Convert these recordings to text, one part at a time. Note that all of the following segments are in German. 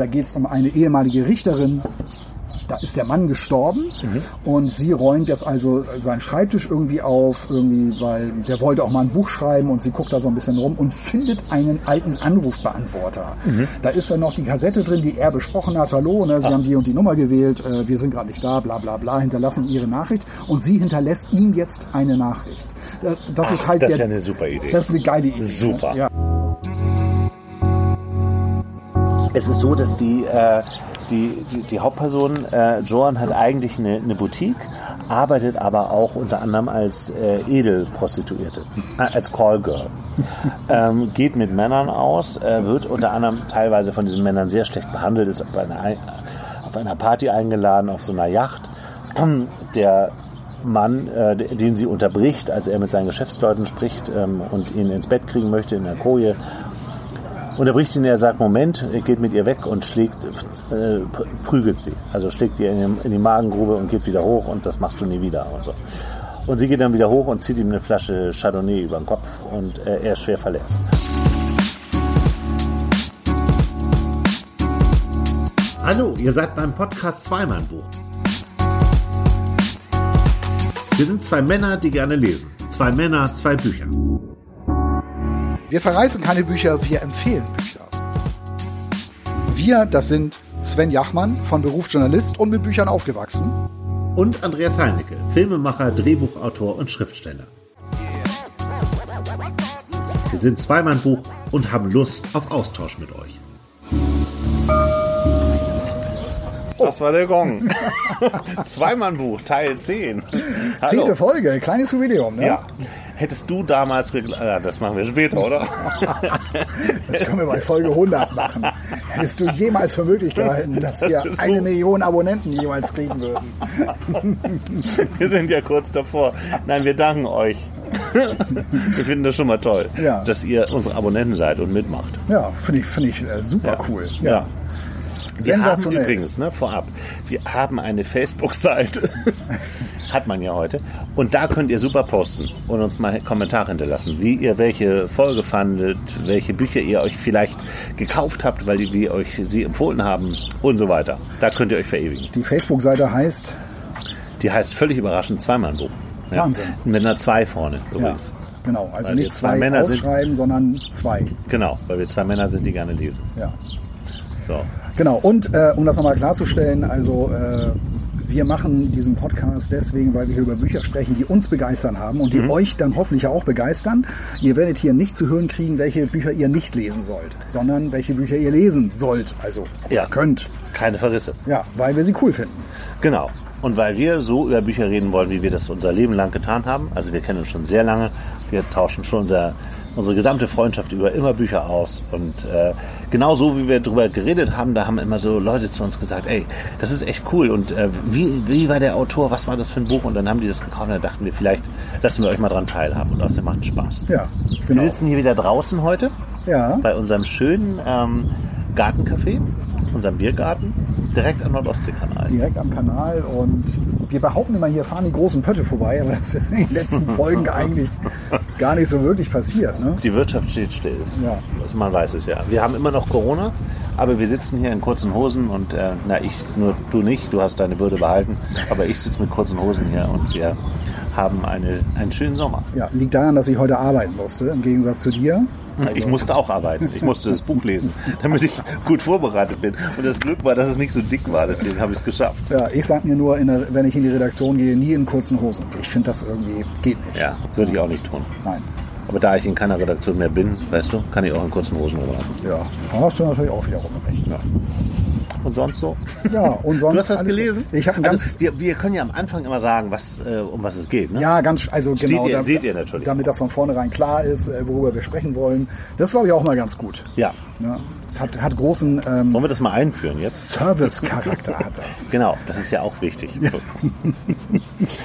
Da geht es um eine ehemalige Richterin, da ist der Mann gestorben und sie räumt jetzt also seinen Schreibtisch irgendwie auf, irgendwie, weil der wollte auch mal ein Buch schreiben und sie guckt da so ein bisschen rum und findet einen alten Anrufbeantworter. Da ist dann noch die Kassette drin, die er besprochen hat. Hallo, ne, Sie haben die und die Nummer gewählt, äh, wir sind gerade nicht da, bla bla bla, hinterlassen Ihre Nachricht und sie hinterlässt ihm jetzt eine Nachricht. Das, das ist halt das ist der, ja eine super Idee. das ist eine geile Idee. Super. Ne? Ja. Es ist so, dass die, äh, die, die, die Hauptperson, äh, Joan, hat eigentlich eine, eine Boutique, arbeitet aber auch unter anderem als äh, Edelprostituierte, äh, als Callgirl. ähm, geht mit Männern aus, äh, wird unter anderem teilweise von diesen Männern sehr schlecht behandelt, ist auf einer, Ei- auf einer Party eingeladen, auf so einer Yacht. Der Mann, äh, den sie unterbricht, als er mit seinen Geschäftsleuten spricht ähm, und ihn ins Bett kriegen möchte in der Koje, unterbricht ihn, er sagt, Moment, geht mit ihr weg und schlägt, äh, prügelt sie. Also schlägt ihr in, in die Magengrube und geht wieder hoch und das machst du nie wieder und so. Und sie geht dann wieder hoch und zieht ihm eine Flasche Chardonnay über den Kopf und äh, er ist schwer verletzt. Hallo, ihr seid beim Podcast Zweimann-Buch. Wir sind zwei Männer, die gerne lesen. Zwei Männer, zwei Bücher. Wir verreißen keine Bücher, wir empfehlen Bücher. Wir, das sind Sven Jachmann, von Beruf Journalist und mit Büchern aufgewachsen. Und Andreas Heinecke, Filmemacher, Drehbuchautor und Schriftsteller. Wir sind Zweimann-Buch und haben Lust auf Austausch mit euch. Das war der Gong. Zweimannbuch, Teil 10. Zehnte. Folge, kleines Jubiläum, ne? Ja. Hättest du damals, gegl- ja, das machen wir später, oder? Das können wir bei Folge 100 machen. Hättest du jemals für möglich gehalten, dass wir eine Million Abonnenten jeweils kriegen würden? Wir sind ja kurz davor. Nein, wir danken euch. Wir finden das schon mal toll, Ja. dass ihr unsere Abonnenten seid und mitmacht. Ja, finde ich, finde ich äh, super cool. Ja. Wir haben übrigens, ne, vorab, wir haben eine Facebook-Seite, hat man ja heute, und da könnt ihr super posten und uns mal Kommentare hinterlassen, wie ihr welche Folge fandet, welche Bücher ihr euch vielleicht gekauft habt, weil wir euch sie empfohlen haben und so weiter. Da könnt ihr euch verewigen. Die Facebook-Seite heißt, Die heißt völlig überraschend Zweimann-Buch. Ja. Wahnsinn. Mit einer 2 vorne ja, übrigens. genau, also Weil nicht zwei zwei Männer sind. ausschreiben, sondern zwei. Genau, weil wir zwei Männer sind, die gerne lesen. Ja. So. Genau, und äh, um das nochmal klarzustellen, also äh, wir machen diesen Podcast deswegen, weil wir hier über Bücher sprechen, die uns begeistern haben und die euch dann hoffentlich auch begeistern. Ihr werdet hier nicht zu hören kriegen, welche Bücher ihr nicht lesen sollt, sondern welche Bücher ihr lesen sollt, also Ja. könnt. Keine Verrisse. Ja, weil wir sie cool finden. Genau. Und weil wir so über Bücher reden wollen, wie wir das unser Leben lang getan haben, also wir kennen uns schon sehr lange, wir tauschen schon unser, unsere gesamte Freundschaft über immer Bücher aus. Und äh, genau so wie wir darüber geredet haben, da haben immer so Leute zu uns gesagt, ey, das ist echt cool. Und äh, wie, wie war der Autor, was war das für ein Buch? Und dann haben die das gekauft und dann dachten wir, vielleicht lassen wir euch mal dran teilhaben. Und außerdem macht es Spaß. Ja, Wir genau. sitzen hier wieder draußen heute Ja, bei unserem schönen ähm, Gartencafé, unserem Biergarten, direkt am Nordostseekanal. direkt am Kanal und wir behaupten immer, hier fahren die großen Pötte vorbei, aber das ist in den letzten Folgen eigentlich gar nicht so wirklich passiert. Ne? Die Wirtschaft steht still. Ja. Also man weiß es ja. Wir haben immer noch Corona, aber wir sitzen hier in kurzen Hosen und äh, na ich, nur du nicht, du hast deine Würde behalten, aber ich sitze mit kurzen Hosen hier und wir haben eine, einen schönen Sommer. Ja, liegt daran, dass ich heute arbeiten musste, im Gegensatz zu dir. Ich musste auch arbeiten. Ich musste das Buch lesen, damit ich gut vorbereitet bin. Und das Glück war, dass es nicht so dick war, deswegen habe ich es geschafft. Ja, ich sag mir nur, der, wenn ich in die Redaktion gehe, nie in kurzen Hosen. Ich finde das irgendwie geht nicht. Ja, würde ich auch nicht tun. Nein. Aber da ich in keiner Redaktion mehr bin, weißt du, kann ich auch in kurzen Hosen rumlaufen. Ja, da hast du natürlich auch wiederum recht. Ja. Und sonst so? Ja, und sonst. Du hast was gelesen? gut. Ich habe ganz. also, wir, wir können ja am Anfang immer sagen, was, äh, um was es geht. Ne? ja, ganz, also Steht genau, ihr- da- seht ihr natürlich damit das von vornherein klar ist, äh, worüber wir sprechen wollen. Das ist, glaube ich, auch mal ganz gut. Ja. Ja, es hat, hat großen ähm, Wollen wir das mal einführen jetzt? Service-Charakter, hat das. Genau, das ist ja auch wichtig.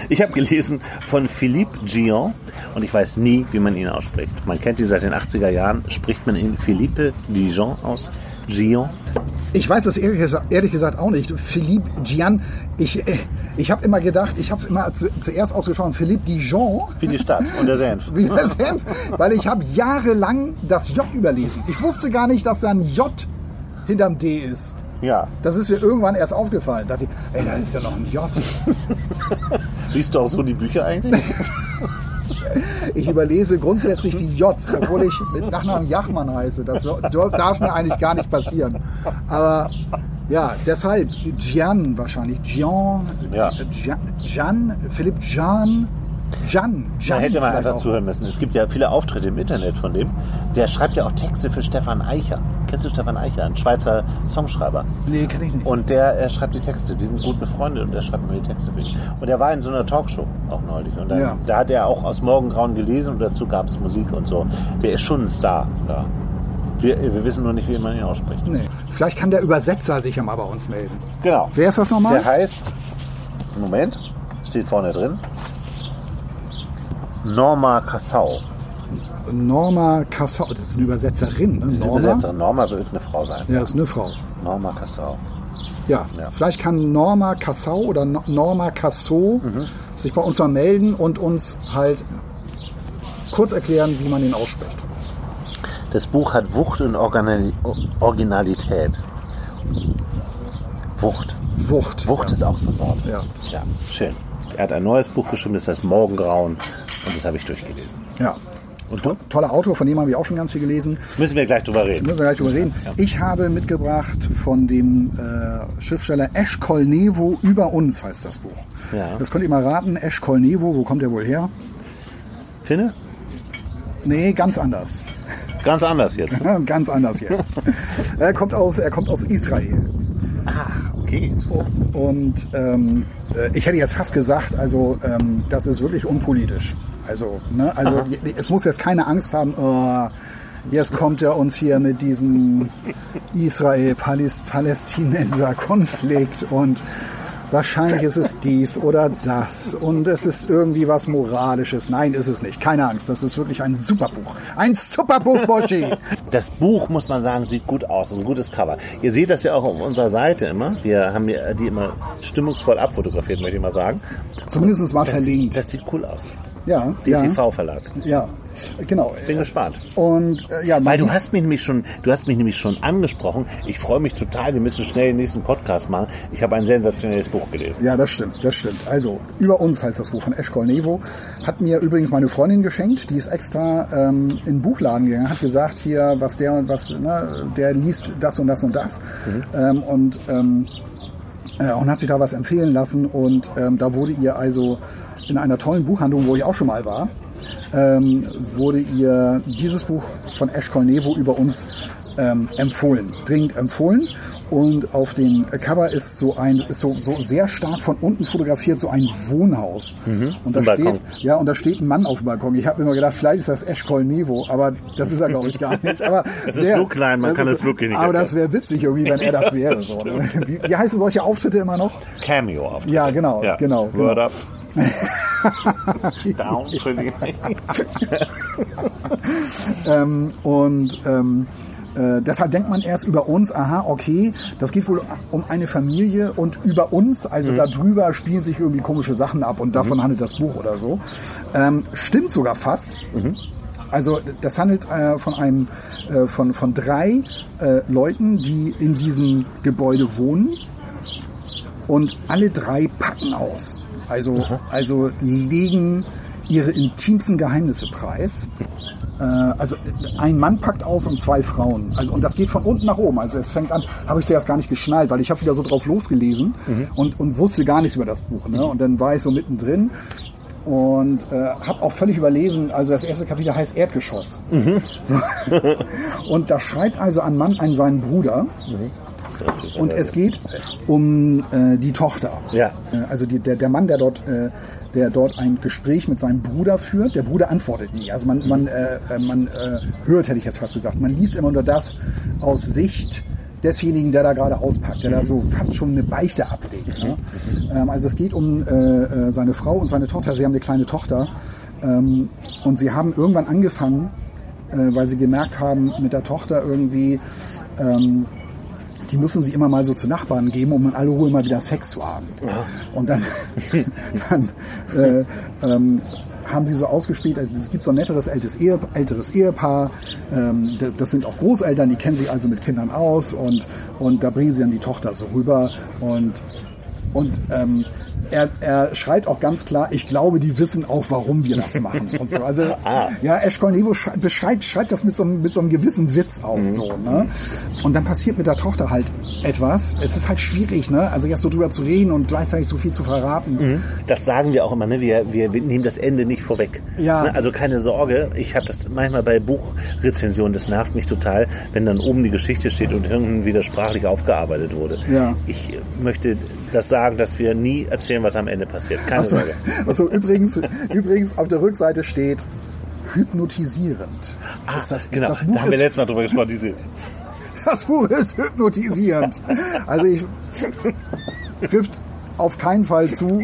Ich habe gelesen von Philippe Gion und ich weiß nie, wie man ihn ausspricht. Man kennt ihn seit den 80er Jahren. Spricht man ihn Philippe Dijon aus? Gion? Ich weiß das ehrlich gesagt, ehrlich gesagt auch nicht. Philippe Gian, ich, äh, ich habe immer gedacht, ich habe es immer zu, zuerst ausgesprochen, Philippe Dijon, Wie die Stadt und der Senf. wie der Senf, weil ich habe jahrelang das J überlesen. Ich wusste gar nicht, dass da ein J hinterm D ist. Ja. Das ist mir irgendwann erst aufgefallen. Da dachte ich, ey, da ist ja noch ein J. Liest du auch so die Bücher eigentlich? Ich überlese grundsätzlich die Js, obwohl ich mit Nachnamen Jachmann heiße. Das darf mir eigentlich gar nicht passieren. Aber ja, deshalb Gian wahrscheinlich. Gian, Ja. Gian, Gian Philipp Gian, Gian, Gian Man hätte mal einfach auch. zuhören müssen. Es gibt ja viele Auftritte im Internet von dem. Der schreibt ja auch Texte für Stefan Eicher. Kennst du Stefan Eicher? Ein Schweizer Songschreiber. Nee, kenn ich nicht. Und der er schreibt die Texte. Die sind gut befreundet und er schreibt mir die Texte für ihn. Und er war in so einer Talkshow auch neulich. Und dann, Ja. da hat er auch aus Morgengrauen gelesen und dazu gab es Musik und so. Der ist schon ein Star. Ja. Wir, wir wissen nur nicht, wie man ihn ausspricht. Nee. Vielleicht kann der Übersetzer sich ja mal bei uns melden. Genau. Wer ist das nochmal? Der heißt, Moment, steht vorne drin, Norma Cassau. Norma Cassau. Das ist eine Übersetzerin. Ne? Die Norma? Übersetzerin. Norma wird eine Frau sein. Ja, das ist eine Frau. Norma Cassau. Ja, Ja. vielleicht kann Norma Cassau oder No- Norma Casso Mhm. sich bei uns mal melden und uns halt kurz erklären, wie man den ausspricht. Das Buch hat Wucht und Originalität. Wucht. Wucht. Wucht ist auch so ein Wort. Ja. ja. Schön. Er hat ein neues Buch geschrieben, das heißt Morgengrauen. Und das habe ich durchgelesen. Ja. Und du? Toller Autor, von dem habe ich auch schon ganz viel gelesen. Müssen wir gleich drüber reden. Müssen wir gleich drüber reden. Ich habe mitgebracht von dem äh, Schriftsteller Esch Kolnevo über uns heißt das Buch. Ja. Das könnt ihr mal raten. Esch Kolnevo, wo kommt der wohl her? Finne? Nee, ganz anders. Ganz anders jetzt. ganz anders jetzt. er, kommt aus, er kommt aus Israel. Ach, okay, interessant. Und ähm, äh, ich hätte jetzt fast gesagt, also ähm, das ist wirklich unpolitisch. Also, ne, also Aha. es muss jetzt keine Angst haben, oh, jetzt kommt er uns hier mit diesem Israel-Palästinenser-Konflikt und wahrscheinlich ist es dies oder das und es ist irgendwie was Moralisches. Nein, ist es nicht. Keine Angst, das ist wirklich ein super Buch. Ein super Buch, Boschi! Das Buch, muss man sagen, sieht gut aus. Das ist ein gutes Cover. Ihr seht das ja auch auf unserer Seite immer. Wir haben die immer stimmungsvoll abfotografiert, möchte ich mal sagen. Zumindest mal Das sieht, verlinkt. das sieht cool aus. Ja, DTV-Verlag. ja, genau. Bin gespannt. Und äh, ja, Weil du hast mich nämlich schon, du hast mich nämlich schon angesprochen. Ich freue mich total. Wir müssen schnell den nächsten Podcast machen. Ich habe ein sensationelles Buch gelesen. Ja, das stimmt, das stimmt. Also, über uns heißt das Buch von Eschkol Nevo. Hat mir übrigens meine Freundin geschenkt. Die ist extra ähm, in den Buchladen gegangen, hat gesagt, hier, was der und was, ne, der liest das und das und das. Ähm, und, ähm, äh, und hat sich da was empfehlen lassen. Und ähm, da wurde ihr also in einer tollen Buchhandlung, wo ich auch schon mal war, ähm, wurde ihr dieses Buch von Eschkol Nevo über uns ähm, empfohlen, dringend empfohlen. Und auf dem Cover ist so ein, ist so, so sehr stark von unten fotografiert, so ein Wohnhaus. Und da steht, Balkon. ja, und da steht ein Mann auf dem Balkon. Ich habe immer gedacht, vielleicht ist das Eschkol Nevo, aber das ist er, glaube ich, gar nicht. Aber Es ist so klein, man kann es wirklich nicht Aber erkennen. das wäre witzig irgendwie, wenn er das wäre. So, ne? wie, wie heißen solche Auftritte immer noch? Cameo auf. Ja, genau, genau, genau. Word up. Down the Ähm, und ähm, äh, deshalb denkt man erst über uns, aha, okay, das geht wohl um eine Familie und über uns, also darüber spielen sich irgendwie komische Sachen ab und davon handelt das Buch oder so. Ähm, stimmt sogar fast. Also das handelt äh, von einem äh, von, von drei äh, Leuten, die in diesem Gebäude wohnen und alle drei packen aus. Also, also legen ihre intimsten Geheimnisse preis. Äh, also ein Mann packt aus und zwei Frauen. Also und das geht von unten nach oben. Also es fängt an, habe ich zuerst gar nicht geschnallt, weil ich habe wieder so drauf losgelesen und, und wusste gar nichts über das Buch. Ne? Und dann war ich so mittendrin und äh, habe auch völlig überlesen. Also das erste Kapitel heißt Erdgeschoss. So. und da schreibt also ein Mann an seinen Bruder. Und es geht um äh, die Tochter. Ja. Äh, Also die, der, der Mann, der dort, äh, der dort ein Gespräch mit seinem Bruder führt, der Bruder antwortet nie. Also man, man, äh, äh, man äh, hört, hätte ich jetzt fast gesagt. Man liest immer nur das aus Sicht desjenigen, der da gerade auspackt, der da so fast schon eine Beichte ablegt. Ne? Ähm, also es geht um seine Frau und seine Tochter. Sie haben eine kleine Tochter. Ähm, und sie haben irgendwann angefangen, weil sie gemerkt haben, mit der Tochter irgendwie, ähm, die müssen sie immer mal so zu Nachbarn geben, um in aller Ruhe mal wieder Sex zu haben. Und dann, dann äh, ähm, haben sie so ausgespielt, also es gibt so ein netteres älteres, Ehe, älteres Ehepaar, ähm, das, das sind auch Großeltern, die kennen sich also mit Kindern aus und, und da bringen sie dann die Tochter so rüber und, und ähm, er, er schreit auch ganz klar, ich glaube, die wissen auch, warum wir das machen. Und so. Also, Ah. ja, Ash Cornevo schrei- beschreibt, schreibt das mit so, einem- mit so einem gewissen Witz aus. So, ne? Und dann passiert mit der Tochter halt etwas. Es ist halt schwierig, ne? also jetzt so drüber zu reden und gleichzeitig so viel zu verraten. Das sagen wir auch immer, ne? wir, wir, nehmen das Ende nicht vorweg. Ja. Ne? Also keine Sorge, ich habe das manchmal bei Buchrezensionen, das nervt mich total, wenn dann oben die Geschichte steht und irgendein widersprachlich aufgearbeitet wurde. Ja. Ich möchte das sagen, dass wir nie erzählen, was am Ende passiert. Keine Also, Sorge. also übrigens, übrigens auf der Rückseite steht hypnotisierend. Das, das, Genau, das, da Buch haben wir letztes Mal drüber gesprochen, diese das Buch ist hypnotisierend. Also ich trifft auf keinen Fall zu.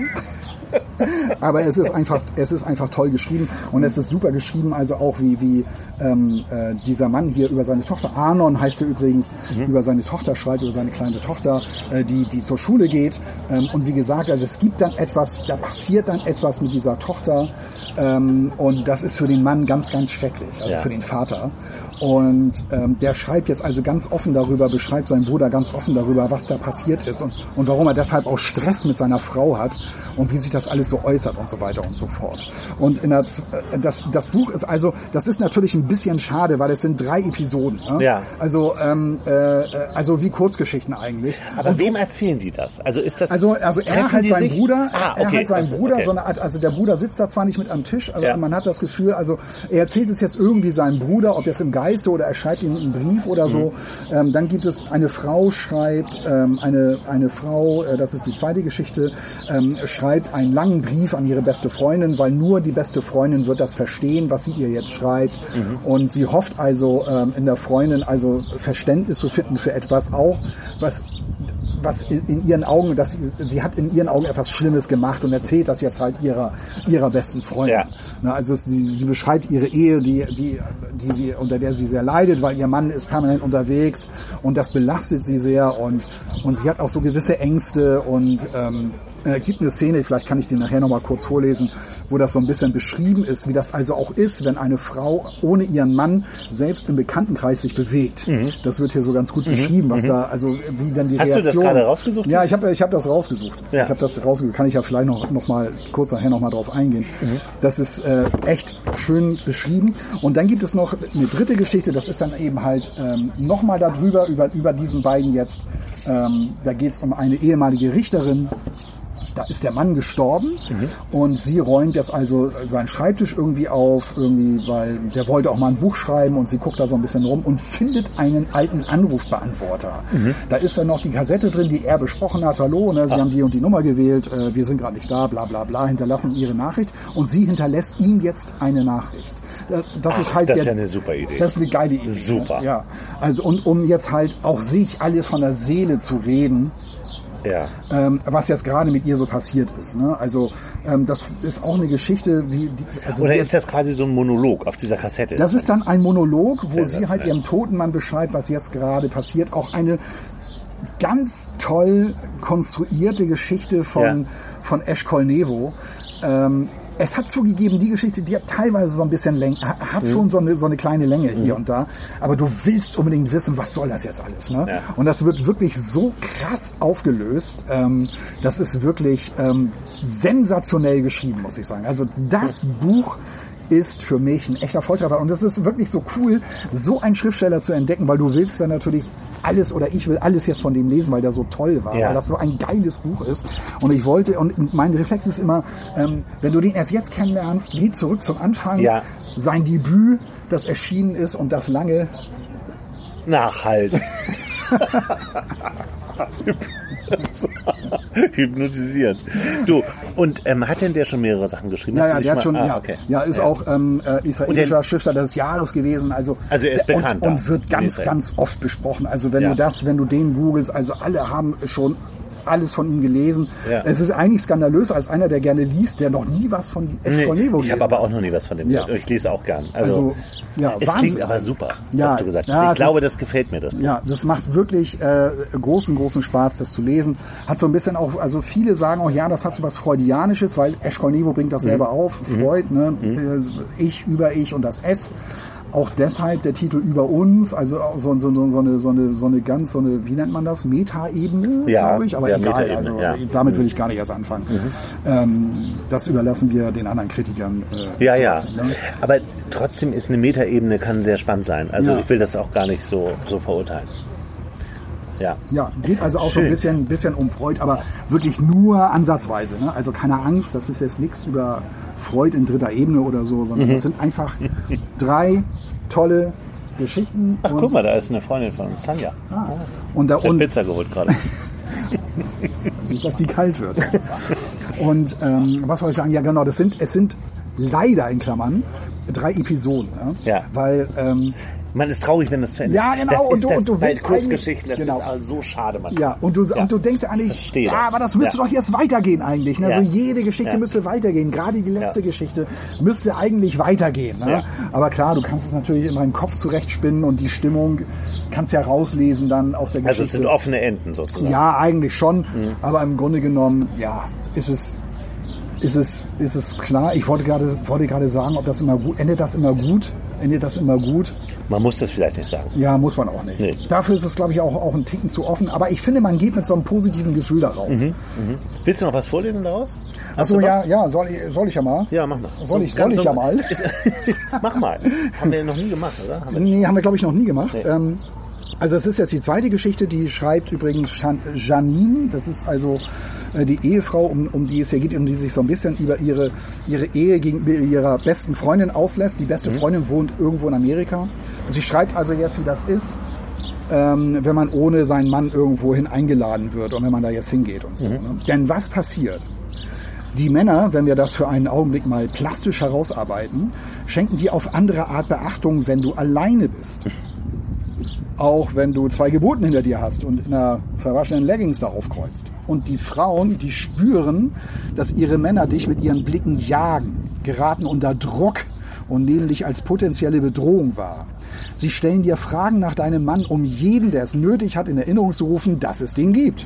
Aber es ist einfach, es ist einfach toll geschrieben und es ist super geschrieben, also auch wie, wie ähm, äh, dieser Mann hier über seine Tochter, Arnon heißt er übrigens, über seine Tochter schreibt, über seine kleine Tochter, äh, die, die zur Schule geht. Ähm, und wie gesagt, also es gibt dann etwas, da passiert dann etwas mit dieser Tochter ähm, und das ist für den Mann ganz, ganz schrecklich, also Ja. für den Vater. Und ähm, der schreibt jetzt also ganz offen darüber, beschreibt seinen Bruder ganz offen darüber, was da passiert ist und, und warum er deshalb auch Stress mit seiner Frau hat und wie sich das alles so äußert und so weiter und so fort. Und in der, äh, das, das Buch ist also, das ist natürlich ein bisschen schade, weil es sind drei Episoden. Ne? Ja. Also, ähm, äh, äh, also wie Kurzgeschichten eigentlich. Aber wem erzählen die das? Also ist das Also, also er seinen sich? Bruder, Ah, er okay. hat seinen Also, Bruder, okay. so eine Art, also der Bruder sitzt da zwar nicht mit am Tisch, aber Ja. man hat das Gefühl, also er erzählt es jetzt irgendwie seinem Bruder, ob jetzt im Geiste oder er schreibt ihm einen Brief oder so. Mhm. Ähm, dann gibt es eine Frau schreibt, ähm, eine, eine Frau, äh, das ist die zweite Geschichte, ähm, schreibt einen langen Brief an ihre beste Freundin, weil nur die beste Freundin wird das verstehen, was sie ihr jetzt schreibt. Mhm. Und sie hofft also ähm, in der Freundin also Verständnis zu finden für etwas auch, was was in ihren Augen, dass sie, sie hat in ihren Augen etwas Schlimmes gemacht und erzählt das jetzt halt ihrer ihrer besten Freundin. Ja. Na, also sie, sie beschreibt ihre Ehe, die die die sie unter der sie sehr leidet, weil ihr Mann ist permanent unterwegs und das belastet sie sehr und und sie hat auch so gewisse Ängste und ähm, äh, gibt eine Szene, vielleicht kann ich die nachher noch mal kurz vorlesen, wo das so ein bisschen beschrieben ist, wie das also auch ist, wenn eine Frau ohne ihren Mann selbst im Bekanntenkreis sich bewegt. Das wird hier so ganz gut beschrieben, was da also wie dann die Mhm. Hast du das Reaktion. gerade rausgesucht? Ja, ich habe ich hab das rausgesucht. Ja. Ich habe das rausgesucht. Kann ich ja vielleicht noch, noch mal kurz nachher noch mal drauf eingehen. Mhm. Das ist äh, echt schön beschrieben. Und dann gibt es noch eine dritte Geschichte. Das ist dann eben halt ähm, noch mal darüber über über diesen beiden jetzt. Ähm, da geht es um eine ehemalige Richterin. Da ist der Mann gestorben und sie räumt jetzt also seinen Schreibtisch irgendwie auf, irgendwie, weil der wollte auch mal ein Buch schreiben und sie guckt da so ein bisschen rum und findet einen alten Anrufbeantworter. Da ist dann noch die Kassette drin, die er besprochen hat. Hallo, ne, Sie haben die und die Nummer gewählt, äh, wir sind gerade nicht da, bla bla bla, hinterlassen ihre Nachricht und sie hinterlässt ihm jetzt eine Nachricht. Das, das ist halt das ist der, ja eine super Idee. Das ist eine geile Idee. Super. Ne? Ja. Also und um jetzt halt auch sich alles von der Seele zu reden, ja. ähm, was jetzt gerade mit ihr so passiert ist. Ne? Also ähm, das ist auch eine Geschichte, wie die, also Oder ist das quasi so ein Monolog auf dieser Kassette? das ist dann ein Monolog, wo sie halt ihrem toten Mann beschreibt, was jetzt gerade passiert. Auch eine ganz toll konstruierte Geschichte von, Ja. von Ash Colnevo. Ähm, es hat zugegeben, die Geschichte, die hat teilweise so ein bisschen Länge, hat Mhm. schon so eine, so eine kleine Länge hier und da. Aber du willst unbedingt wissen, was soll das jetzt alles, ne? Ja. Und das wird wirklich so krass aufgelöst. Ähm, das ist wirklich ähm, sensationell geschrieben, muss ich sagen. Also das Buch ist für mich ein echter Volltreffer. Und es ist wirklich so cool, so einen Schriftsteller zu entdecken, weil du willst dann natürlich alles oder ich will alles jetzt von dem lesen, weil der so toll war, Ja. weil das so ein geiles Buch ist. Und ich wollte, und mein Reflex ist immer, ähm, wenn du den erst jetzt kennenlernst, geh zurück zum Anfang. Ja. Sein Debüt, das erschienen ist und das lange Nachhalt. Hypnotisiert. Du, und ähm, hat denn der schon mehrere Sachen geschrieben? Ja, ja, der hat schon, ah, ja, okay. ja, ist auch ähm, äh, israelischer Und Schriftsteller des Jahres gewesen. Also, Also er ist der- bekannt und, und wird ganz, ganz oft besprochen. Also wenn Ja. du das, wenn du den googelst, also alle haben schon alles von ihm gelesen. Ja. Es ist eigentlich skandalös als einer, der gerne liest, der noch nie was von Eschkol Nee, Nevo ich habe aber auch noch nie was von dem. Ja. Ich lese auch gern. Also, Also, ja, es Wahnsinn. klingt aber super, Ja, was du gesagt hast. ja, ich glaube, ist- das gefällt mir. Das. Ja, das macht wirklich äh, großen, großen Spaß, das zu lesen. Hat so ein bisschen auch, also viele sagen auch, ja, das hat so was Freudianisches, weil Nevo bringt das selber auf. Freud, ne? Äh, Ich über ich und das S. Auch deshalb der Titel über uns, also so, so, so, so, eine, so, eine, so eine ganz, so eine, wie nennt man das? Metaebene, Ja, glaube ich. Aber ja, egal, also ja. damit will ich gar nicht erst anfangen. Ähm, das überlassen wir den anderen Kritikern. Äh, Ja, ja. lassen, ne? Aber trotzdem ist eine Metaebene kann sehr spannend sein. Also ich will das auch gar nicht so, so verurteilen. Ja. Ja, geht also auch so ein Schön. bisschen, bisschen um Freud, aber wirklich nur ansatzweise. Ne? Also keine Angst, das ist jetzt nichts über Freud in dritter Ebene oder so, sondern Mhm. das sind einfach drei tolle Geschichten. Ach, guck mal, da ist eine Freundin von uns, Tanja. Ah, und da und Pizza geholt gerade. nicht, dass die kalt wird. und ähm, was wollte ich sagen? Ja, genau, das sind, es sind leider in Klammern drei Episoden. Ne? Ja. Weil ähm, Man ist traurig, wenn das zu Ende Ja, ist. genau, Das und du- das, und du willst Kurzgeschichten, das eigentlich- ist genau. also so schade manchmal. Ja, und du, Ja. und du denkst ja eigentlich, ja, das. aber das müsste Ja. doch jetzt weitergehen eigentlich. Ne? Ja. Also jede Geschichte Ja. müsste weitergehen. Gerade die letzte Ja. Geschichte müsste eigentlich weitergehen. Ne? Ja. Aber klar, du kannst es natürlich in deinem Kopf zurechtspinnen und die Stimmung kannst ja rauslesen dann aus der Also es Geschichte. sind offene Enden sozusagen. ja, eigentlich schon. Mhm. Aber im Grunde genommen, ja, ist es, ist es, ist es klar. Ich wollte gerade, wollte gerade sagen, ob das immer gut, endet das immer gut? Endet das immer gut? Man muss das vielleicht nicht sagen. Ja, muss man auch nicht. Nee. Dafür ist es, glaube ich, auch, auch ein Ticken zu offen. Aber ich finde, man geht mit so einem positiven Gefühl da raus. Mhm. Willst du noch was vorlesen daraus? Achso, ja, ja, soll ich, soll ich ja mal? Ja, mach mal. Soll ich- soll ich ja mal? Ist, mach mal. Haben wir noch nie gemacht, oder? Haben Nee, haben wir, glaube ich, noch nie gemacht. Nee. Ähm, also es ist jetzt die zweite Geschichte, die schreibt übrigens Jan- Janine. Das ist also die Ehefrau, um, um die es hier geht, um die sich so ein bisschen über ihre, ihre Ehe gegenüber ihrer besten Freundin auslässt. Die Mhm. beste Freundin wohnt irgendwo in Amerika. Sie schreibt also jetzt, wie das ist, ähm, wenn man ohne seinen Mann irgendwohin eingeladen wird und wenn man da jetzt hingeht und so. Mhm. Ne? Denn was passiert? Die Männer, wenn wir das für einen Augenblick mal plastisch herausarbeiten, schenken dir auf andere Art Beachtung, wenn du alleine bist. Auch wenn du zwei Geburten hinter dir hast und in einer verwaschenen Leggings da aufkreuzt. Und die Frauen, die spüren, dass ihre Männer dich mit ihren Blicken jagen, geraten unter Druck und nehmen dich als potenzielle Bedrohung wahr. Sie stellen dir Fragen nach deinem Mann, um jeden, der es nötig hat, in Erinnerung zu rufen, dass es den gibt.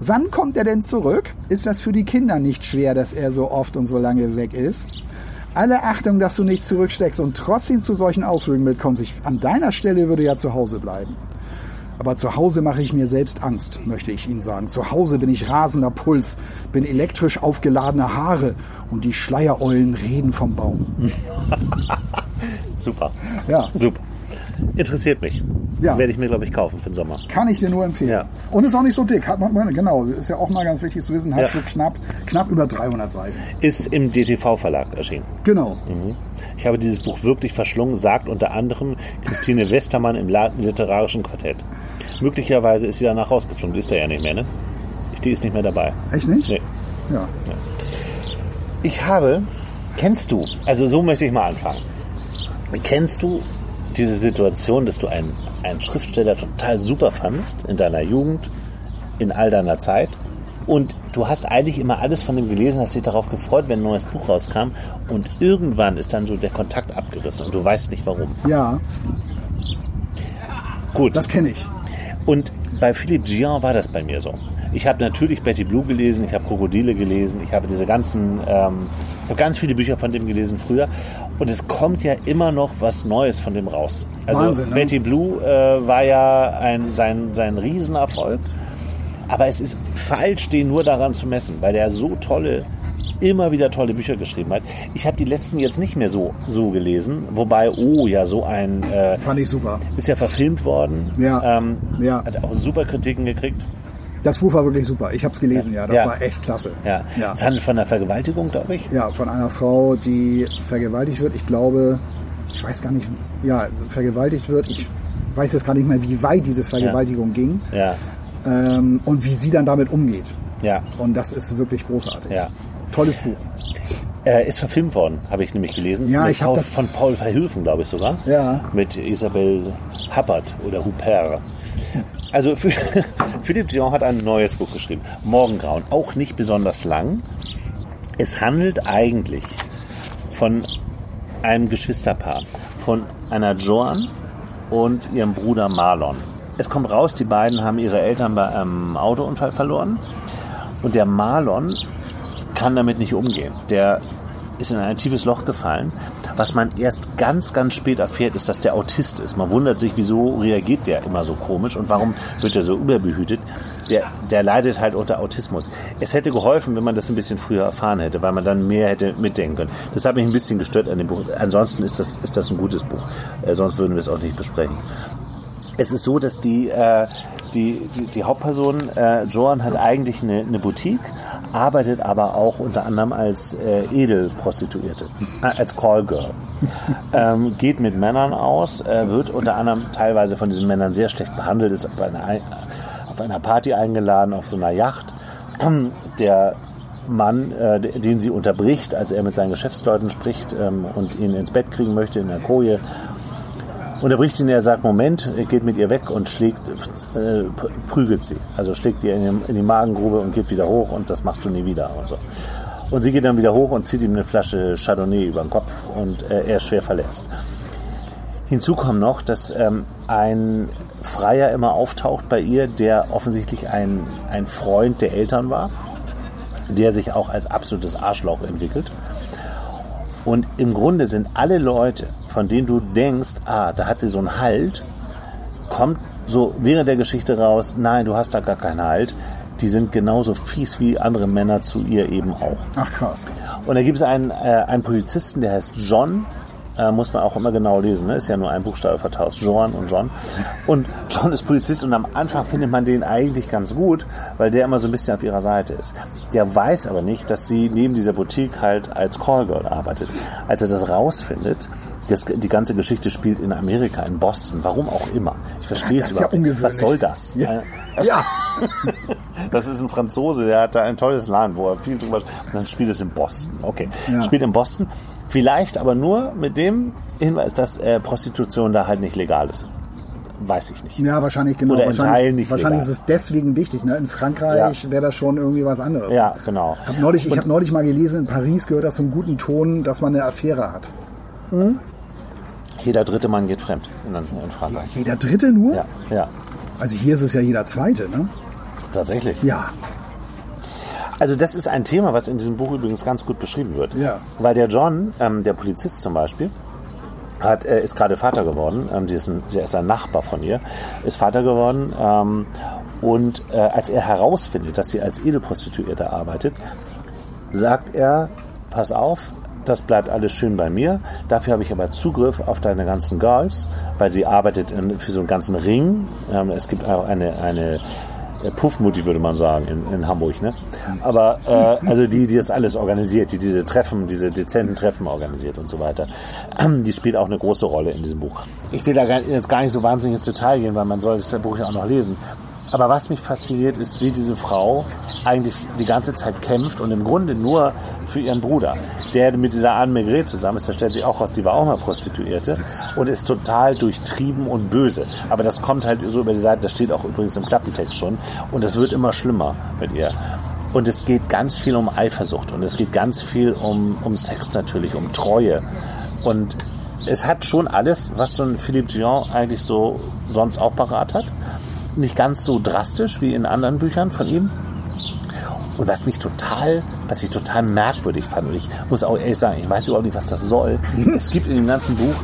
Wann kommt er denn zurück? Ist das für die Kinder nicht schwer, dass er so oft und so lange weg ist? Alle Achtung, dass du nicht zurücksteckst und trotzdem zu solchen Ausflügen mitkommst. Ich an deiner Stelle würde ja zu Hause bleiben. Aber zu Hause mache ich mir selbst Angst, möchte ich Ihnen sagen. Zu Hause bin ich rasender Puls, bin elektrisch aufgeladene Haare und die Schleiereulen reden vom Baum. Super. Ja. Super. Interessiert mich. Ja. Werde ich mir, glaube ich, kaufen für den Sommer. Kann ich dir nur empfehlen. Ja. Und ist auch nicht so dick. Hat man, genau, ist ja auch mal ganz wichtig zu wissen, hat Ja. so knapp, knapp über 300 Seiten. Ist im DTV-Verlag erschienen. Genau. Mhm. Ich habe dieses Buch wirklich verschlungen, sagt unter anderem Christine Westermann im literarischen Quartett. Möglicherweise ist sie danach rausgeflogen. Die ist da ja nicht mehr, ne? Die ist nicht mehr dabei. Echt nicht? Nee. Ja. Ich habe, kennst du, also so möchte ich mal anfangen. Kennst du diese Situation, dass du einen, einen Schriftsteller total super fandest in deiner Jugend, in all deiner Zeit und du hast eigentlich immer alles von ihm gelesen, hast dich darauf gefreut, wenn ein neues Buch rauskam und irgendwann ist dann so der Kontakt abgerissen und du weißt nicht warum. Ja, Gut. das kenne ich. Und bei Philippe Gian war das bei mir so. Ich habe natürlich Betty Blue gelesen, ich habe Krokodile gelesen, ich habe diese ganzen, ähm, ich habe ganz viele Bücher von dem gelesen früher. Und es kommt ja immer noch was Neues von dem raus. Also Wahnsinn, ne? Betty Blue äh, war ja ein, sein, sein Riesenerfolg. Aber es ist falsch, den nur daran zu messen, weil der so tolle, immer wieder tolle Bücher geschrieben hat. Ich habe die letzten jetzt nicht mehr so, so gelesen. Wobei, oh ja, so ein, äh, Fand ich super. ist ja verfilmt worden. Ja. Ähm, Ja. Hat auch super Kritiken gekriegt. Das Buch war wirklich super. Ich habe es gelesen, ja. Das Ja. war echt klasse. Ja. Ja. Es handelt von einer Vergewaltigung, glaube ich. Ja, von einer Frau, die vergewaltigt wird. Ich glaube, ich weiß gar nicht, ja, also vergewaltigt wird. Ich weiß jetzt gar nicht mehr, wie weit diese Vergewaltigung ging Ja. ähm, und wie sie dann damit umgeht. Ja. Und das ist wirklich großartig. Ja. Tolles Buch. Äh, ist verfilmt worden, habe ich nämlich gelesen. Ja, ich hab Paul- das- Von Paul Verhoeven, glaube ich sogar. Ja. Mit Isabel Huppert oder Huppert. Also für, Philippe Dion hat ein neues Buch geschrieben. Morgengrauen. Auch nicht besonders lang. Es handelt eigentlich von einem Geschwisterpaar. Von einer Joan und ihrem Bruder Marlon. Es kommt raus, die beiden haben ihre Eltern bei einem Autounfall verloren. Und der Marlon kann damit nicht umgehen. Der ist in ein tiefes Loch gefallen. Was man erst ganz, ganz spät erfährt, ist, dass der Autist ist. Man wundert sich, wieso reagiert der immer so komisch und warum wird er so überbehütet. Der, der leidet halt unter Autismus. Es hätte geholfen, wenn man das ein bisschen früher erfahren hätte, weil man dann mehr hätte mitdenken können. Das hat mich ein bisschen gestört an dem Buch. Ansonsten ist das, ist das ein gutes Buch. Äh, sonst würden wir es auch nicht besprechen. Es ist so, dass die, äh, die, die, die Hauptperson, äh, Joan, hat eigentlich eine, eine Boutique, arbeitet aber auch unter anderem als äh, Edelprostituierte, äh, als Callgirl. ähm, geht mit Männern aus, äh, wird unter anderem teilweise von diesen Männern sehr schlecht behandelt, ist bei einer, Ein- auf einer Party eingeladen, auf so einer Yacht. Der Mann, äh, den sie unterbricht, als er mit seinen Geschäftsleuten spricht ähm, und ihn ins Bett kriegen möchte in der Koje, unterbricht ihn, er sagt, Moment, geht mit ihr weg und schlägt, äh, prügelt sie. Also schlägt ihr in, die- in die Magengrube und geht wieder hoch und das machst du nie wieder und so. Und sie geht dann wieder hoch und zieht ihm eine Flasche Chardonnay über den Kopf und äh, er ist schwer verletzt. Hinzu kommt noch, dass ähm, ein Freier immer auftaucht bei ihr, der offensichtlich ein, ein Freund der Eltern war, der sich auch als absolutes Arschloch entwickelt. Und im Grunde sind alle Leute, von denen du denkst, ah, da hat sie so einen Halt, kommt so während der Geschichte raus, nein, du hast da gar keinen Halt. Die sind genauso fies wie andere Männer zu ihr eben auch. Ach krass. Und da gibt es einen, äh, einen Polizisten, der heißt John. Äh, muss man auch immer genau lesen, ne? ist ja nur ein Buchstabe vertauscht, John und John. Und John ist Polizist und am Anfang findet man den eigentlich ganz gut, weil der immer so ein bisschen auf ihrer Seite ist. Der weiß aber nicht, dass sie neben dieser Boutique halt als Callgirl arbeitet. Als er das rausfindet, das, die ganze Geschichte spielt in Amerika, in Boston, warum auch immer. Ich verstehe Das es ist ja überhaupt nicht. Was soll das? Ja. Äh, das- ja. das ist ein Franzose, der hat da ein tolles Land, wo er viel drüber. Und dann spielt es in Boston. Okay. Ja. Spielt in Boston. Vielleicht aber nur mit dem Hinweis, dass äh, Prostitution da halt nicht legal ist. Weiß ich nicht. Ja, wahrscheinlich genau. Oder in wahrscheinlich Teilen nicht wahrscheinlich legal. ist es deswegen wichtig. Ne? In Frankreich Ja. wäre das schon irgendwie was anderes. Ja, genau. Ich habe neulich, ich hab neulich mal gelesen, in Paris gehört das zum guten Ton, dass man eine Affäre hat. Jeder dritte Mann geht fremd in, in Frankreich. Jeder Dritte nur? Ja, ja, Also hier ist es ja jeder Zweite, ne? tatsächlich. Ja. Also das ist ein Thema, was in diesem Buch übrigens ganz gut beschrieben wird. Ja. Weil der John, ähm, der Polizist zum Beispiel, hat, äh, ist gerade Vater geworden. Ähm, die ist ein, der ist ein Nachbar von ihr, ist Vater geworden. Ähm, und äh, als er herausfindet, dass sie als Edelprostituierte arbeitet, sagt er, pass auf, das bleibt alles schön bei mir. Dafür habe ich aber Zugriff auf deine ganzen Girls, weil sie arbeitet in, für so einen ganzen Ring. Ähm, es gibt auch eine, eine Puffmutti, würde man sagen, in, in Hamburg. Ne? Aber äh, also die, die das alles organisiert, die diese Treffen, diese dezenten Treffen organisiert und so weiter, die spielt auch eine große Rolle in diesem Buch. Ich will da jetzt gar nicht so wahnsinnig ins Detail gehen, weil man soll das Buch ja auch noch lesen. Aber was mich fasziniert, ist, wie diese Frau eigentlich die ganze Zeit kämpft und im Grunde nur für ihren Bruder, der mit dieser Anne Maigret zusammen ist. Da stellt sich auch raus, die war auch mal Prostituierte und ist total durchtrieben und böse. Aber das kommt halt so über die Seite, das steht auch übrigens im Klappentext schon. Und es wird immer schlimmer mit ihr. Und es geht ganz viel um Eifersucht und es geht ganz viel um, um Sex natürlich, um Treue. Und es hat schon alles, was so ein Philippe Dion eigentlich so sonst auch parat hat nicht ganz so drastisch wie in anderen Büchern von ihm. Und was mich total, was ich total merkwürdig fand, und ich muss auch ehrlich sagen, ich weiß überhaupt nicht, was das soll. Es gibt in dem ganzen Buch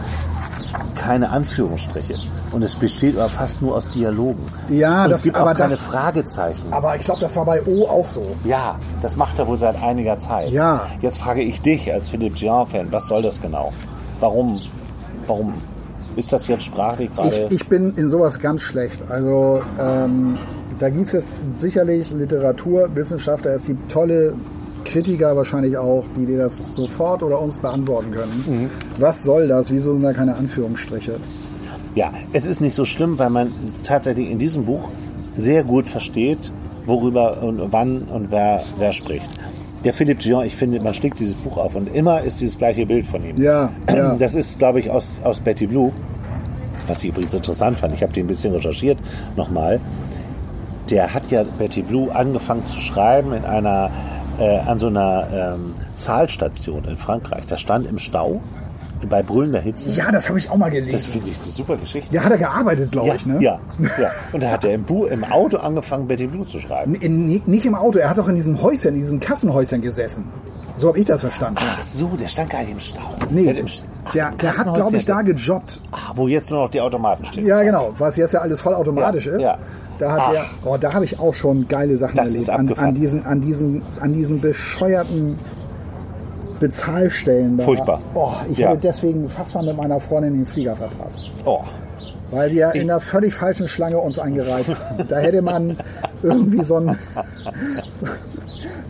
keine Anführungsstriche. Und es besteht aber fast nur aus Dialogen. Ja, und das- es gibt aber auch keine das- Fragezeichen. Aber ich glaube, das war bei O auch so. Ja, das macht er wohl seit einiger Zeit. Ja. Jetzt frage ich dich als Philippe Dion-Fan, was soll das genau? Warum, warum ist das jetzt sprachlich gerade? Ich, ich bin in sowas ganz schlecht. Also ähm, da gibt es jetzt sicherlich Literaturwissenschaftler, es gibt tolle Kritiker wahrscheinlich auch, die dir das sofort oder uns beantworten können. Mhm. Was soll das? Wieso sind da keine Anführungsstriche? Ja, es ist nicht so schlimm, weil man tatsächlich in diesem Buch sehr gut versteht, worüber und wann und wer, wer spricht. Der Philippe Gion, ich finde, man schlägt dieses Buch auf und immer ist dieses gleiche Bild von ihm. Ja, ja. Das ist, glaube ich, aus, aus Betty Blue. Was ich übrigens interessant fand, ich habe die ein bisschen recherchiert nochmal. Der hat ja Betty Blue angefangen zu schreiben in einer, äh, an so einer ähm, Zahlstation in Frankreich. Das stand im Stau bei brüllender Hitze. Ja, das habe ich auch mal gelesen. Das finde ich eine super Geschichte. ja, hat er gearbeitet, glaube ja, ich, ne? ja, ja. Und da hat er im, Bu im Auto angefangen, Betty Blue zu schreiben. In, nicht im Auto, er hat doch in diesem Häuschen, in diesem Kassenhäuschen gesessen. So habe ich das verstanden. Ach so, der stand gar nicht im Stau. Nee, Der, Sch- Ach, der, der hat, glaube ich, da gejobbt. Ah, wo jetzt nur noch die Automaten stehen. Ja, genau, was jetzt ja alles vollautomatisch Ja, ist. ja. Da hat Ach. er, oh, da habe ich auch schon geile Sachen Das erlebt. An, an, diesen, an, diesen, an diesen bescheuerten Bezahlstellen da. Furchtbar. Oh, ich Ja. hätte deswegen fast mal mit meiner Freundin den Flieger verpasst. Oh. Weil wir in der völlig falschen Schlange uns eingereiht haben. Da hätte man irgendwie so ein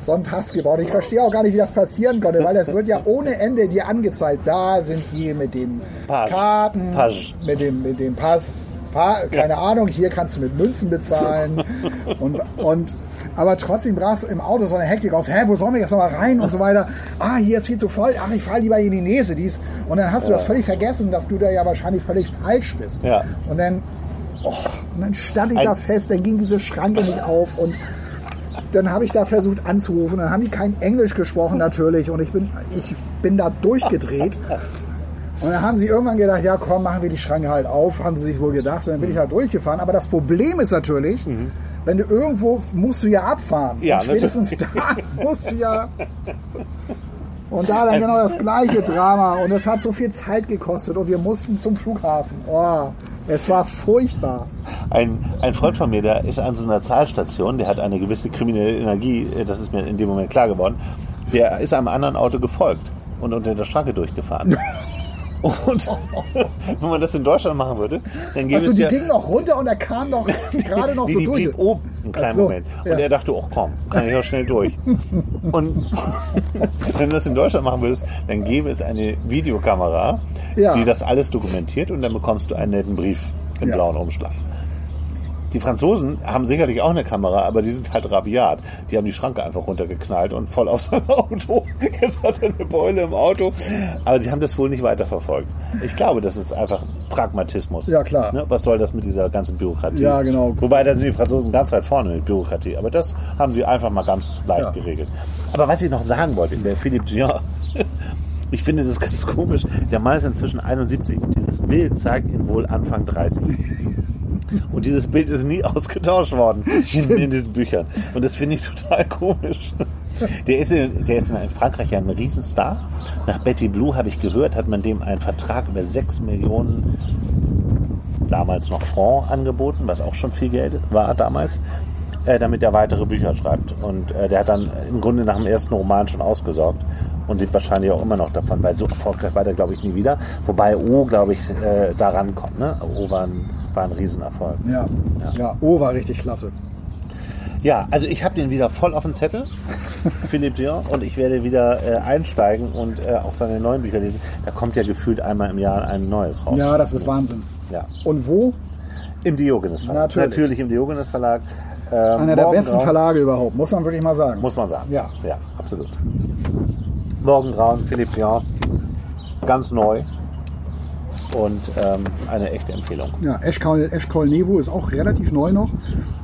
so einen Pass gebraucht. Ich verstehe auch gar nicht, wie das passieren konnte, weil das wird ja ohne Ende dir angezeigt. Da sind die mit den Pass. Karten, Pass. mit dem, mit dem Pass. Pa keine Ahnung, hier kannst du mit Münzen bezahlen. Und, und, aber trotzdem brach im Auto so eine Hektik aus. Hä, wo sollen wir jetzt nochmal rein und so weiter. Ah, hier ist viel zu voll. Ach, ich fahre lieber in die Nese. Dies. Und dann hast du das völlig vergessen, dass du da ja wahrscheinlich völlig falsch bist. Ja. Und dann, oh, und dann stand ich Ein- da fest, dann ging diese Schranke nicht auf und dann habe ich da versucht anzurufen. Dann haben die kein Englisch gesprochen natürlich und ich bin, ich bin da durchgedreht. Und dann haben sie irgendwann gedacht, ja komm, machen wir die Schranke halt auf, haben sie sich wohl gedacht. Und dann bin ich halt durchgefahren. Aber das Problem ist natürlich, wenn du irgendwo musst du ja abfahren. Ja, und spätestens da musst du ja. Und da dann genau das gleiche Drama. Und es hat so viel Zeit gekostet und wir mussten zum Flughafen. Oh, es war furchtbar. Ein, ein Freund von mir, der ist an so einer Zahlstation, der hat eine gewisse kriminelle Energie, äh, das ist mir in dem Moment klar geworden. Der ist einem anderen Auto gefolgt und unter der Schranke durchgefahren. Und wenn man das in Deutschland machen würde, dann gäbe Also es die ja... ging noch runter und er kam doch gerade noch die, so die durch. blieb oben einen kleinen so, Moment. Und ja. er dachte, ach komm, kann ich auch schnell durch. Und wenn du das in Deutschland machen würdest, dann gäbe es eine Videokamera, Ja. die das alles dokumentiert und dann bekommst du einen netten Brief im blauen Umschlag. Die Franzosen haben sicherlich auch eine Kamera, aber die sind halt rabiat. Die haben die Schranke einfach runtergeknallt und voll auf sein Auto. Jetzt hat er eine Beule im Auto. Aber sie haben das wohl nicht weiterverfolgt. Ich glaube, das ist einfach Pragmatismus. Ja, klar. Ne? Was soll das mit dieser ganzen Bürokratie? Ja, genau. Wobei, da sind die Franzosen ganz weit vorne mit Bürokratie. Aber das haben sie einfach mal ganz leicht Ja. geregelt. Aber was ich noch sagen wollte, der Philippe Gian, ich finde das ganz komisch. Der Mann ist inzwischen 71 und dieses Bild zeigt ihn wohl Anfang 30. Und dieses Bild ist nie ausgetauscht worden in, in diesen Büchern. Und das finde ich total komisch. Der ist, in, der ist in Frankreich ja ein Riesenstar. Nach Betty Blue habe ich gehört, hat man dem einen Vertrag über 6 Millionen damals noch Franc angeboten, was auch schon viel Geld war damals, äh, damit er weitere Bücher schreibt. Und äh, der hat dann im Grunde nach dem ersten Roman schon ausgesorgt und lebt wahrscheinlich auch immer noch davon, weil so erfolgreich war der, glaube ich, nie wieder. Wobei O, glaube ich, äh, da rankommt. Ne? O war ein, war ein Riesenerfolg. Ja, ja, oh, war richtig klasse. Ja, also ich habe den wieder voll auf dem Zettel, Philippe Dion, und ich werde wieder äh, einsteigen und äh, auch seine neuen Bücher lesen. Da kommt ja gefühlt einmal im Jahr ein neues raus. Ja, das ist Wahnsinn. Ja. Und wo? Im Diogenes Verlag. Natürlich. im Diogenes Verlag. Ähm, Einer der besten Verlage überhaupt, muss man wirklich mal sagen. Muss man sagen. Ja. Ja, absolut. Morgengrauen, Philippe Dion. Ganz neu. Und ähm, eine echte Empfehlung. Ja, Eschkol, Eschkol Nevo ist auch relativ neu noch,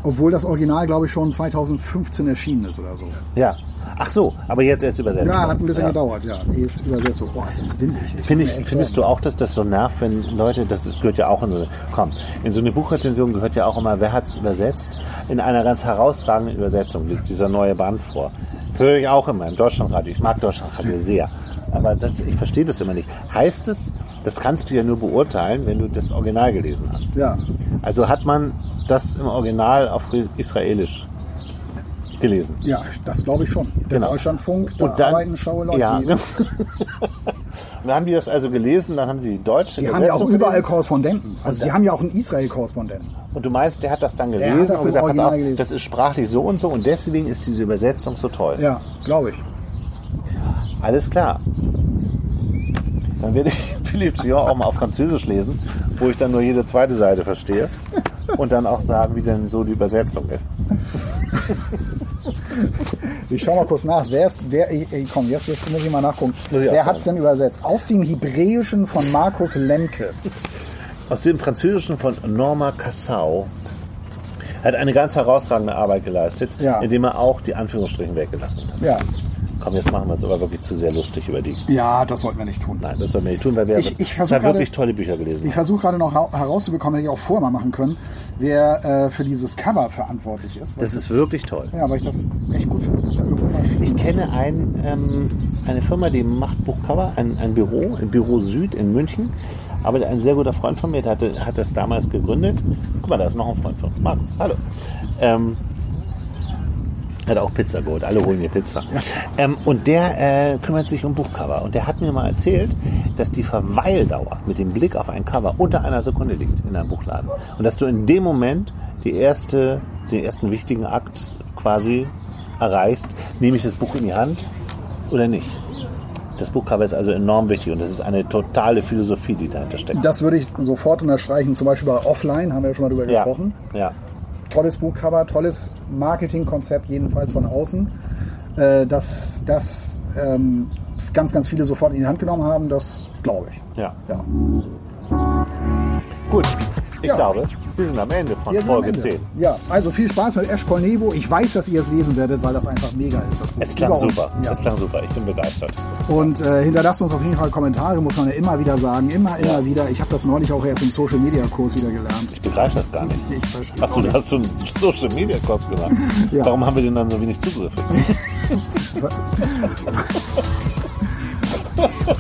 obwohl das Original, glaube ich, schon 2015 erschienen ist oder so. Ja. Ach so, aber jetzt erst übersetzt. Ja, hat ein bisschen Ja. gedauert, ja. Die ist übersetzt so. Boah, ist das windig. Finde ich, findest du auch, dass das so nervt, wenn Leute, das ist, gehört ja auch in so eine, komm, in so eine Buchrezension gehört ja auch immer, wer hat's übersetzt? In einer ganz herausragenden Übersetzung liegt dieser neue Band vor. Höre ich auch immer im Deutschlandradio. Ich mag Deutschlandradio sehr. Aber das, ich verstehe das immer nicht. Heißt es, das kannst du ja nur beurteilen, wenn du das Original gelesen hast. Ja, Also hat man das im Original auf Israelisch gelesen. ja, das glaube ich schon. Der Genau. Deutschlandfunk, da Und dann, arbeiten schlaue Leute. ja, ne? Und dann haben die das also gelesen, dann haben sie die deutsche die haben ja auch Übersetzung überall gelesen. Korrespondenten. Also Und die haben ja auch einen Israel-Korrespondenten. Und du meinst, der hat das dann gelesen das und gesagt, pass auf, gelesen. das ist sprachlich so und so und deswegen ist diese Übersetzung so toll. Ja, glaube ich. Alles klar. Dann werde ich Philippe Dion auch mal auf Französisch lesen, wo ich dann nur jede zweite Seite verstehe. und dann auch sagen, wie denn so die Übersetzung ist. Ich schau mal kurz nach. Wer ist, wer, ey, komm, jetzt, jetzt muss ich mal nachgucken. Muss ich Wer hat es denn übersetzt? Aus dem Hebräischen von Markus Lemke. Aus dem Französischen von Norma Cassau hat eine ganz herausragende Arbeit geleistet, Ja. indem er auch die Anführungsstrichen weggelassen hat. Ja. Komm, jetzt machen wir uns aber wirklich zu sehr lustig über die. Ja, das sollten wir nicht tun. Nein, das sollten wir nicht tun, weil wir Ich- ich gerade- wirklich tolle Bücher gelesen Ich haben. versuche gerade noch herauszubekommen, hätte ich auch vorher mal machen können, wer äh, für dieses Cover verantwortlich ist. Das ist wirklich toll. ja, weil ich das echt gut finde. Ich kenne ein, ähm, eine Firma, die macht Buchcover, ein, ein Büro, im Büro Süd in München. Aber ein sehr guter Freund von mir der hatte, hat das damals gegründet. Guck mal, da ist noch ein Freund von uns, Markus. Hallo. Ähm, hat auch Pizza geholt. Alle holen hier Pizza. Ähm, und der äh, kümmert sich um Buchcover. Und der hat mir mal erzählt, dass die Verweildauer mit dem Blick auf ein Cover unter einer Sekunde liegt in einem Buchladen. Und dass du in dem Moment die erste, den ersten wichtigen Akt quasi erreichst, nehme ich das Buch in die Hand oder nicht. Das Buchcover ist also enorm wichtig und das ist eine totale Philosophie, die dahinter steckt. Das würde ich sofort unterstreichen. Zum Beispiel bei Offline haben wir ja schon mal drüber Ja, gesprochen. ja. Tolles Buchcover, tolles Marketingkonzept, jedenfalls von außen. Äh, dass das ähm, ganz, ganz viele sofort in die Hand genommen haben, das glaube ich. ja. Ja. Gut, ich Ja. glaube, wir sind am Ende von Folge Ende. 10. Ja, also viel Spaß mit Eschkol Nebo. Ich weiß, dass ihr es lesen werdet, weil das einfach mega ist. Es klang super. Ja. Es klang super. Ich bin begeistert. Und äh, hinterlasst uns auf jeden Fall Kommentare, muss man ja immer wieder sagen. Immer, immer Ja. wieder. Ich habe das neulich auch erst im Social Media Kurs wieder gelernt. Ich begreife das gar nicht. Ich verstehe du nicht. hast so einen Social Media Kurs gemacht. Ja. Warum haben wir denn dann so wenig Zugriffe?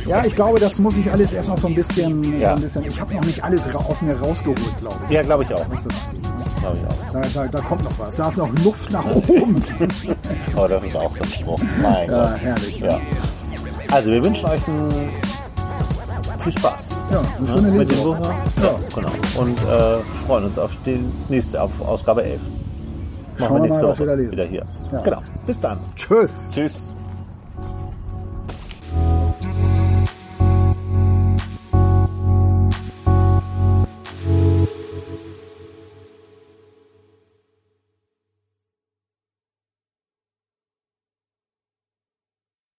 Ja, ich glaube, das muss ich alles erst noch so ein bisschen. Ja. So ein bisschen ich habe noch nicht alles aus mir rausgeholt, glaube ich. Ja, glaube ich auch. Das ist. Glaube ich auch. Da, da, da kommt noch was. Da ist noch Luft nach oben. Aber das ist auch so ein Spruch. Mein ja, Gott. herrlich. Ja. Also, wir wünschen euch viel Spaß. Ja, eine ne, schöne mit dem Lesung. Buch. Ja. Ja, genau. Und äh, freuen uns auf die nächste, auf Ausgabe 11. Machen Schauen wir nächste mal, Woche lesen. wieder hier. Ja. Genau. Bis dann. Tschüss. Tschüss.